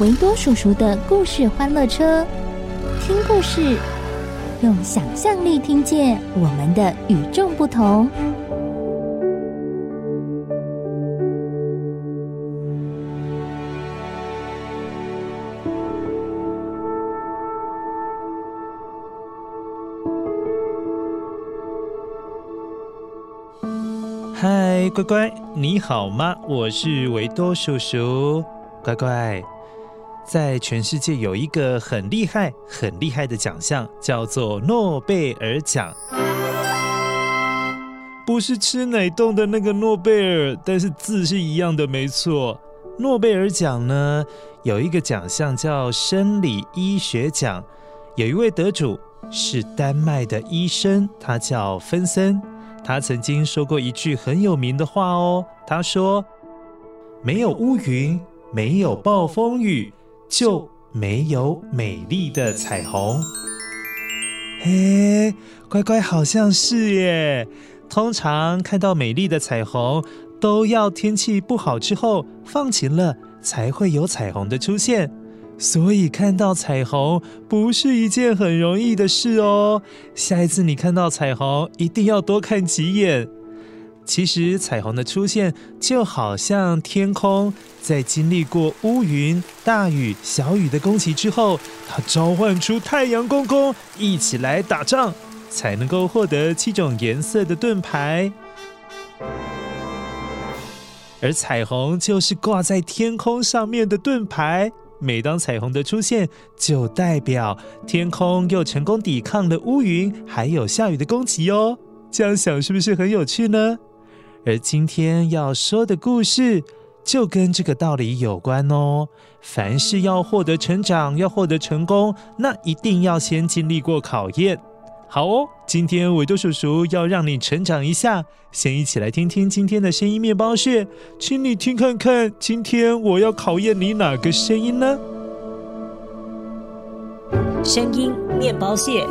维多叔叔的故事欢乐车，听故事，用想象力听见我们的与众不同。嗨，乖乖，你好吗？我是维多叔叔。乖乖，在全世界有一个很厉害、很厉害的奖项，叫做诺贝尔奖。不是吃奶冻的那个诺贝尔，但是字是一样的，没错。诺贝尔奖呢，有一个奖项叫生理医学奖，有一位得主是丹麦的医生，他叫芬森。他曾经说过一句很有名的话哦，他说：“没有乌云，没有暴风雨，就没有美丽的彩虹。”嘿，乖乖，好像是耶。通常看到美丽的彩虹，都要天气不好之后放晴了，才会有彩虹的出现。所以看到彩虹不是一件很容易的事哦。下一次你看到彩虹，一定要多看几眼。其实彩虹的出现就好像天空在经历过乌云、大雨、小雨的攻击之后，它召唤出太阳公公一起来打仗，才能够获得七种颜色的盾牌。而彩虹就是挂在天空上面的盾牌。每当彩虹的出现，就代表天空又成功抵抗了乌云还有下雨的攻击哦。这样想是不是很有趣呢？而今天要说的故事就跟这个道理有关哦。凡事要获得成长，要获得成功，那一定要先经历过考验。好哦，今天维多叔叔要让你成长一下，先一起来听听今天的声音面包屑，请你听看看，今天我要考验你哪个声音呢？声音面包屑。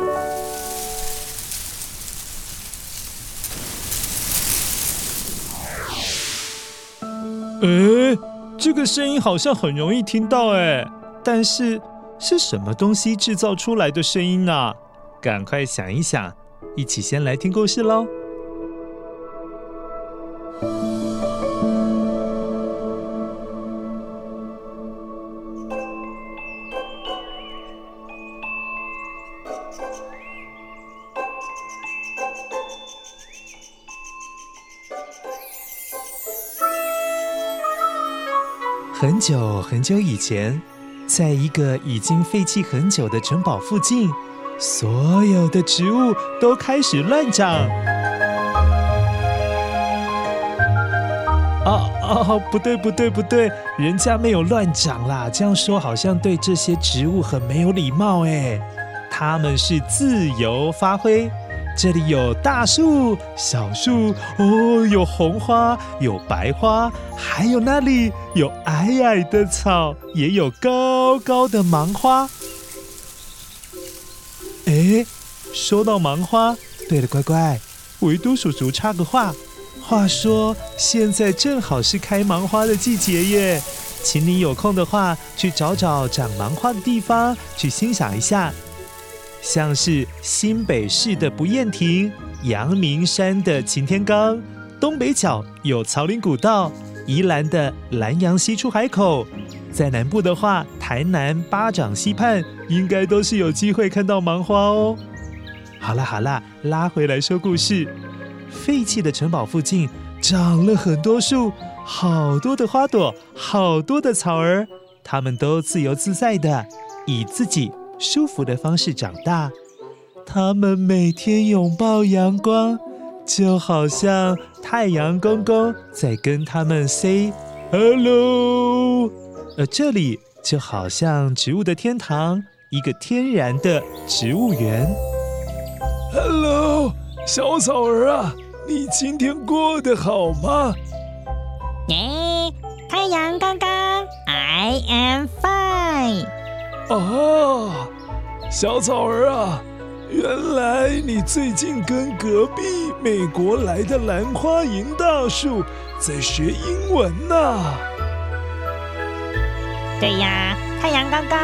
诶，这个声音好像很容易听到诶，但是是什么东西制造出来的声音呢？赶快想一想，一起先来听故事喽。很久很久以前，在一个已经废弃很久的城堡附近。所有的植物都开始乱长。哦哦！不对不对不对，人家没有乱长啦，这样说好像对这些植物很没有礼貌哎。它们是自由发挥，这里有大树、小树，哦，有红花，有白花，还有那里有矮矮的草，也有高高的芒花。哎，说到芒花，对了，乖乖，维多叔叔插个话。话说现在正好是开芒花的季节耶，请你有空的话去找找长芒花的地方，去欣赏一下。像是新北市的不厌亭、阳明山的擎天岗、东北角有草岭古道，宜兰的兰阳溪出海口，在南部的话，台南八掌溪畔应该都是有机会看到芒花哦。好啦好啦，拉回来说故事。废弃的城堡附近长了很多树，好多的花朵，好多的草儿，它们都自由自在的，以自己舒服的方式长大。他们每天拥抱阳光，就好像太阳公公在跟他们 say hello。而这里就好像植物的天堂，一个天然的植物园。Hello，小草儿啊，你今天过得好吗？耶，太阳刚刚，I am fine。啊，小草儿啊，原来你最近跟隔壁美国来的兰花银大树在学英文呢。对呀，太阳公公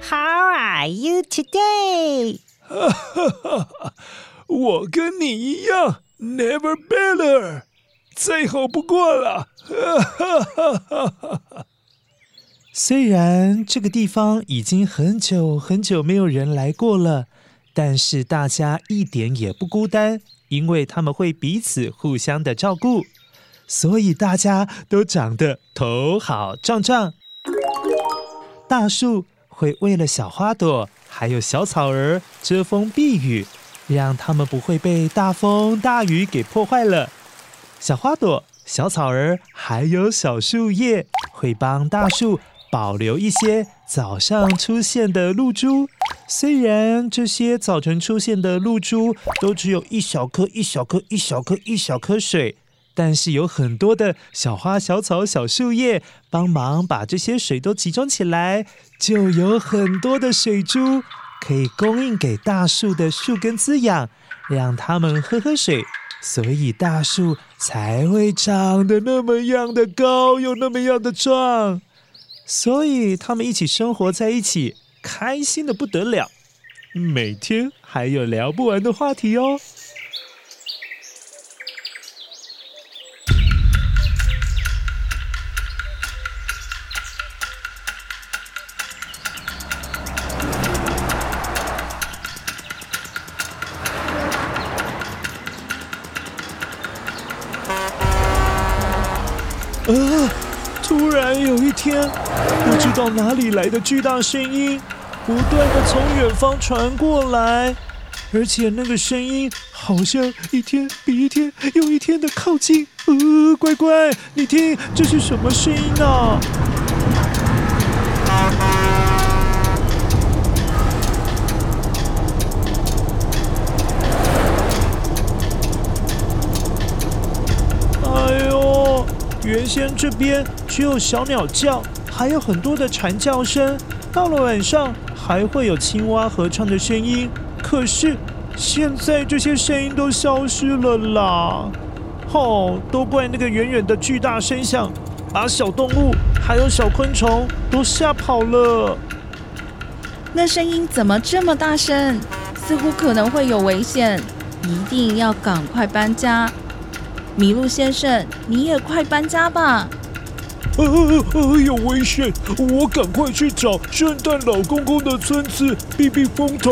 ，How are you today？哈哈哈哈，我跟你一样，never better，再好不过了。哈哈哈哈哈。虽然这个地方已经很久很久没有人来过了，但是大家一点也不孤单，因为他们会彼此互相的照顾，所以大家都长得头好壮壮。大树会为了小花朵，还有小草儿遮风避雨，让它们不会被大风大雨给破坏了。小花朵、小草儿还有小树叶会帮大树保留一些早上出现的露珠。虽然这些早晨出现的露珠都只有一小颗、一小颗、一小颗、一小颗水，但是有很多的小花、小草、小树叶帮忙把这些水都集中起来。就有很多的水珠可以供应给大树的树根滋养，让它们喝喝水，所以大树才会长得那么样的高，又那么样的壮。所以他们一起生活在一起，开心的不得了，每天还有聊不完的话题哦。呃，突然有一天，不知道哪里来的巨大声音，不断的从远方传过来，而且那个声音好像一天比一天又一天的靠近。呃，乖乖，你听，这是什么声音啊？原先这边只有小鸟叫，还有很多的蝉叫声。到了晚上，还会有青蛙合唱的声音。可是现在这些声音都消失了啦！哦，都怪那个远远的巨大声响，把小动物还有小昆虫都吓跑了。那声音怎么这么大声？似乎可能会有危险，一定要赶快搬家。麋鹿先生，你也快搬家吧！呃呃，有危险，我赶快去找圣诞老公公的村子避避风头。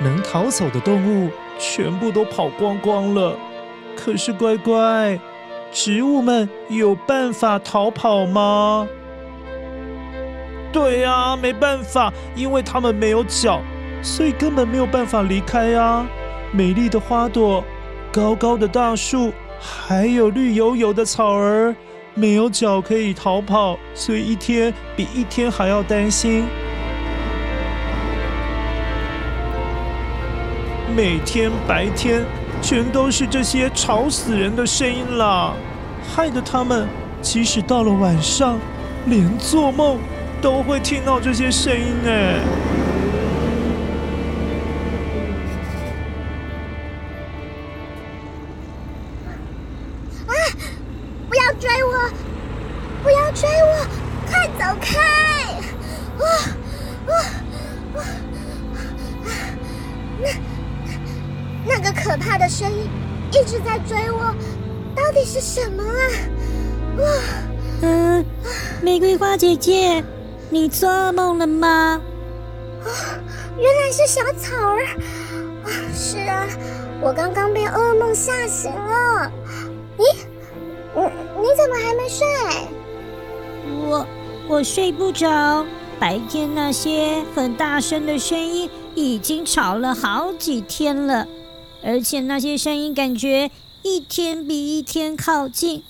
能逃走的动物全部都跑光光了。可是乖乖，植物们有办法逃跑吗？对呀，没办法，因为他们没有脚，所以根本没有办法离开啊！美丽的花朵，高高的大树，还有绿油油的草儿，没有脚可以逃跑，所以一天比一天还要担心。每天白天全都是这些吵死人的声音啦，害得他们即使到了晚上，连做梦。都会听到这些声音呢！啊！不要追我！不要追我！快走开！哇哇哇！那那那个可怕的声音一直在追我，到底是什么啊？哇！玫瑰花姐姐。你做噩梦了吗？啊，原来是小草儿。啊，是啊，我刚刚被噩梦吓醒了。咦，你你怎么还没睡？我我睡不着，白天那些很大声的声音已经吵了好几天了，而且那些声音感觉一天比一天靠近。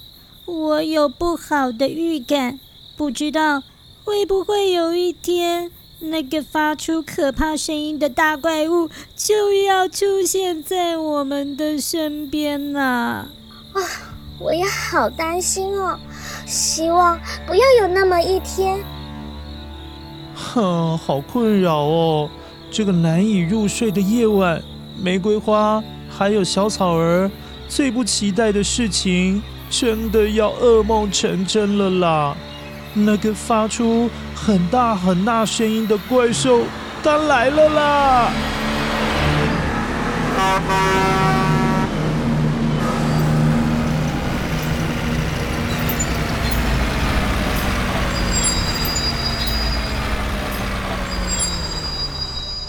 我有不好的预感，不知道会不会有一天，那个发出可怕声音的大怪物就要出现在我们的身边呢？啊，我也好担心哦，希望不要有那么一天。哼，好困扰哦，这个难以入睡的夜晚，玫瑰花还有小草儿最不期待的事情。真的要噩梦成真了啦！那个发出很大很大声音的怪兽，它来了啦！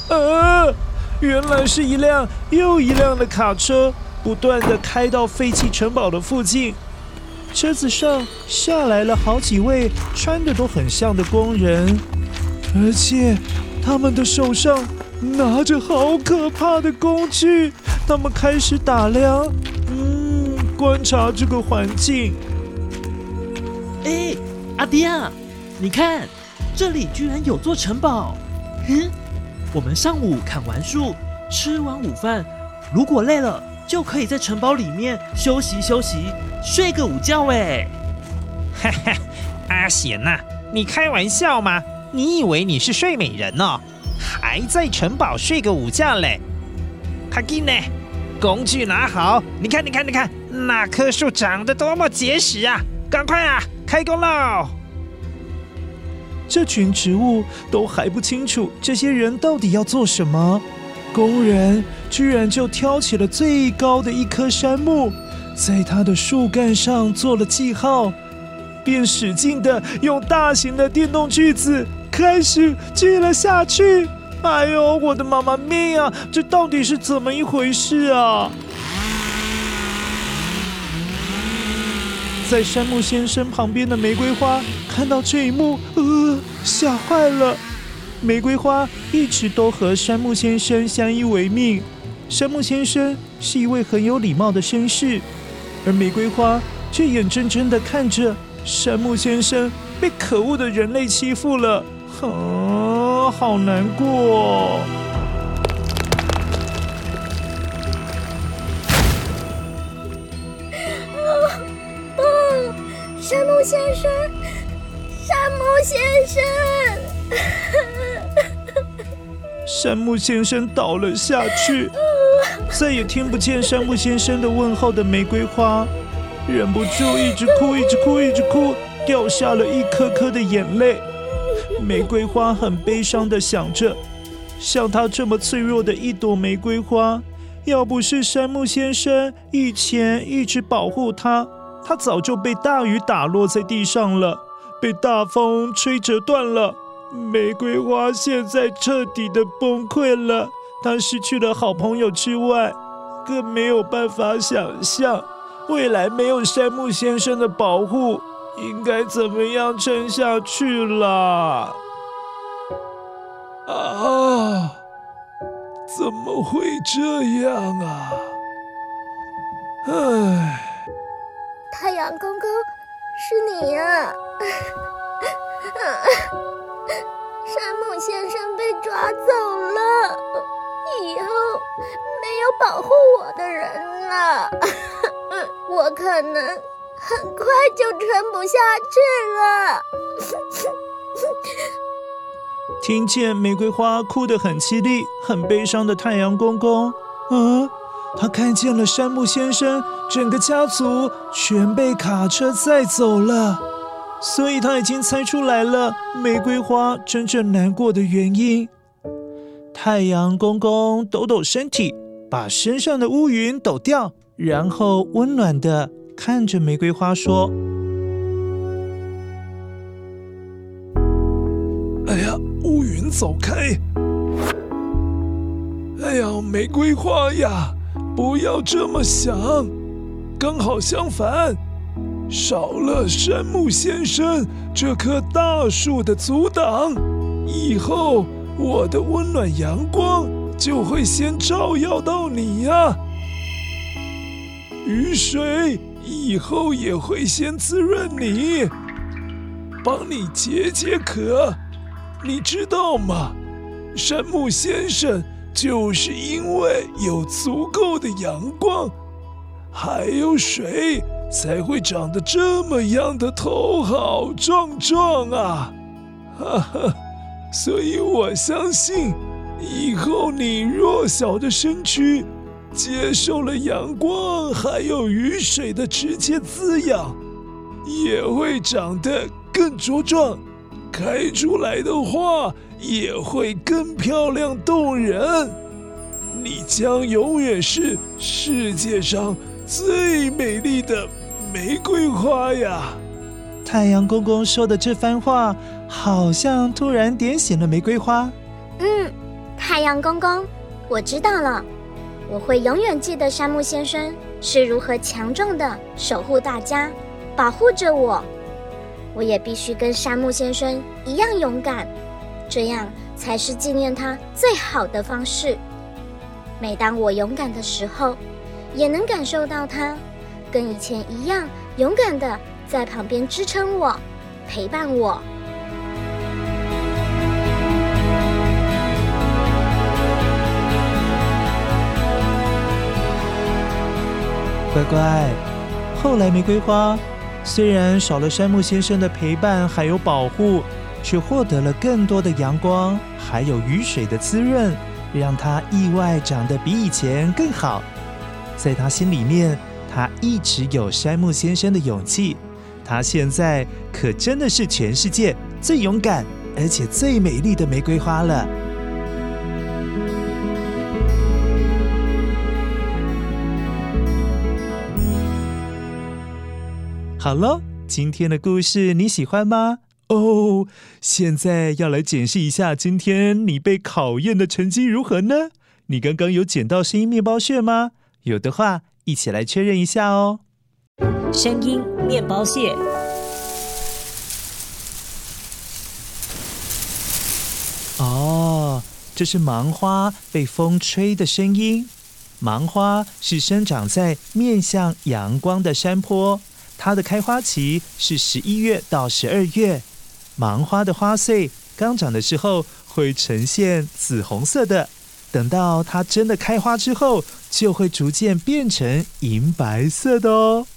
呃，原来是一辆又一辆的卡车，不断的开到废弃城堡的附近。车子上下来了好几位穿的都很像的工人，而且他们的手上拿着好可怕的工具。他们开始打量，嗯，观察这个环境。哎，阿迪亚，你看，这里居然有座城堡。嗯，我们上午砍完树，吃完午饭，如果累了，就可以在城堡里面休息休息。睡个午觉哎，哈哈，阿贤呐，你开玩笑吗？你以为你是睡美人哦？还在城堡睡个午觉嘞？卡金呢？工具拿好！你看，你看，你看，那棵树长得多么结实啊！赶快啊，开工喽！这群植物都还不清楚这些人到底要做什么，工人居然就挑起了最高的一棵杉木。在它的树干上做了记号，便使劲的用大型的电动锯子开始锯了下去。哎呦，我的妈妈咪呀！这到底是怎么一回事啊？在杉木先生旁边的玫瑰花看到这一幕，呃，吓坏了。玫瑰花一直都和杉木先生相依为命。杉木先生是一位很有礼貌的绅士。而玫瑰花却眼睁睁地看着山木先生被可恶的人类欺负了，啊，好难过！啊啊！杉木先生，山木先生，山木先生倒了下去。再也听不见杉木先生的问候的玫瑰花，忍不住一直哭，一直哭，一直哭，掉下了一颗颗的眼泪。玫瑰花很悲伤的想着，像她这么脆弱的一朵玫瑰花，要不是杉木先生以前一直保护她，她早就被大雨打落在地上了，被大风吹折断了。玫瑰花现在彻底的崩溃了。他失去了好朋友之外，更没有办法想象未来没有山木先生的保护，应该怎么样撑下去了。啊！怎么会这样啊？唉，太阳公公，是你呀！杉木先生被抓走了。以后没有保护我的人了，我可能很快就撑不下去了。听见玫瑰花哭得很凄厉、很悲伤的太阳公公，嗯，他看见了山木先生整个家族全被卡车载走了，所以他已经猜出来了玫瑰花真正难过的原因。太阳公公抖抖身体，把身上的乌云抖掉，然后温暖的看着玫瑰花说：“哎呀，乌云走开！哎呀，玫瑰花呀，不要这么想，刚好相反。”少了山木先生这棵大树的阻挡，以后我的温暖阳光就会先照耀到你呀。雨水以后也会先滋润你，帮你解解渴。你知道吗？山木先生就是因为有足够的阳光，还有水。才会长得这么样的头好壮壮啊！哈哈，所以我相信，以后你弱小的身躯接受了阳光还有雨水的直接滋养，也会长得更茁壮，开出来的花也会更漂亮动人。你将永远是世界上最美丽的。玫瑰花呀！太阳公公说的这番话，好像突然点醒了玫瑰花。嗯，太阳公公，我知道了，我会永远记得山木先生是如何强壮的守护大家，保护着我。我也必须跟山木先生一样勇敢，这样才是纪念他最好的方式。每当我勇敢的时候，也能感受到他。跟以前一样，勇敢的在旁边支撑我，陪伴我。乖乖，后来玫瑰花虽然少了山木先生的陪伴还有保护，却获得了更多的阳光，还有雨水的滋润，让它意外长得比以前更好。在他心里面。他一直有山木先生的勇气，他现在可真的是全世界最勇敢而且最美丽的玫瑰花了。好喽，今天的故事你喜欢吗？哦，现在要来检视一下今天你被考验的成绩如何呢？你刚刚有捡到声音面包屑吗？有的话。一起来确认一下哦。声音面包屑。哦，这是芒花被风吹的声音。芒花是生长在面向阳光的山坡，它的开花期是十一月到十二月。芒花的花穗刚长的时候会呈现紫红色的。等到它真的开花之后，就会逐渐变成银白色的哦。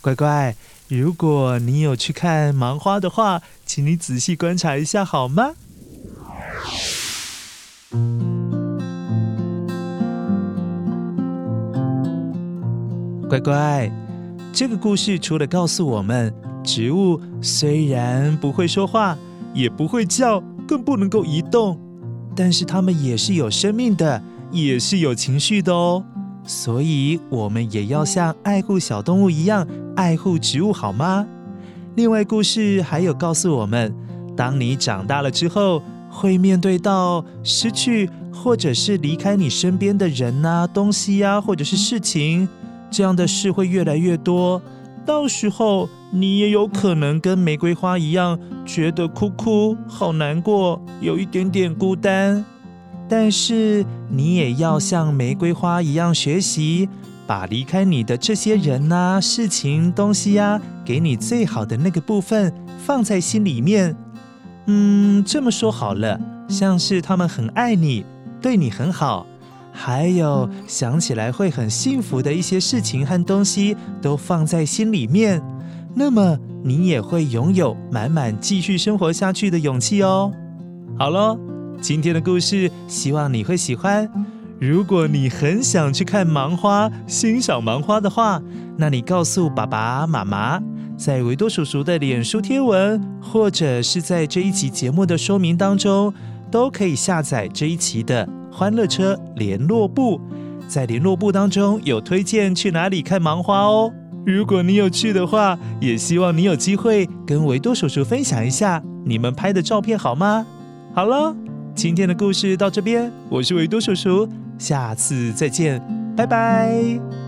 乖乖，如果你有去看芒花的话，请你仔细观察一下好吗？乖乖，这个故事除了告诉我们，植物虽然不会说话，也不会叫，更不能够移动。但是它们也是有生命的，也是有情绪的哦。所以，我们也要像爱护小动物一样爱护植物，好吗？另外，故事还有告诉我们，当你长大了之后，会面对到失去或者是离开你身边的人啊、东西呀、或者是事情，这样的事会越来越多。到时候，你也有可能跟玫瑰花一样，觉得哭哭，好难过，有一点点孤单。但是，你也要像玫瑰花一样学习，把离开你的这些人呐、事情、东西呀，给你最好的那个部分放在心里面。嗯，这么说好了，像是他们很爱你，对你很好。还有想起来会很幸福的一些事情和东西，都放在心里面，那么你也会拥有满满继续生活下去的勇气哦。好喽，今天的故事希望你会喜欢。如果你很想去看芒花、欣赏芒花的话，那你告诉爸爸妈妈，在维多叔叔的脸书贴文，或者是在这一期节目的说明当中，都可以下载这一期的。欢乐车联络部，在联络部当中有推荐去哪里看芒花哦。如果你有去的话，也希望你有机会跟维多叔叔分享一下你们拍的照片，好吗？好了，今天的故事到这边，我是维多叔叔，下次再见，拜拜。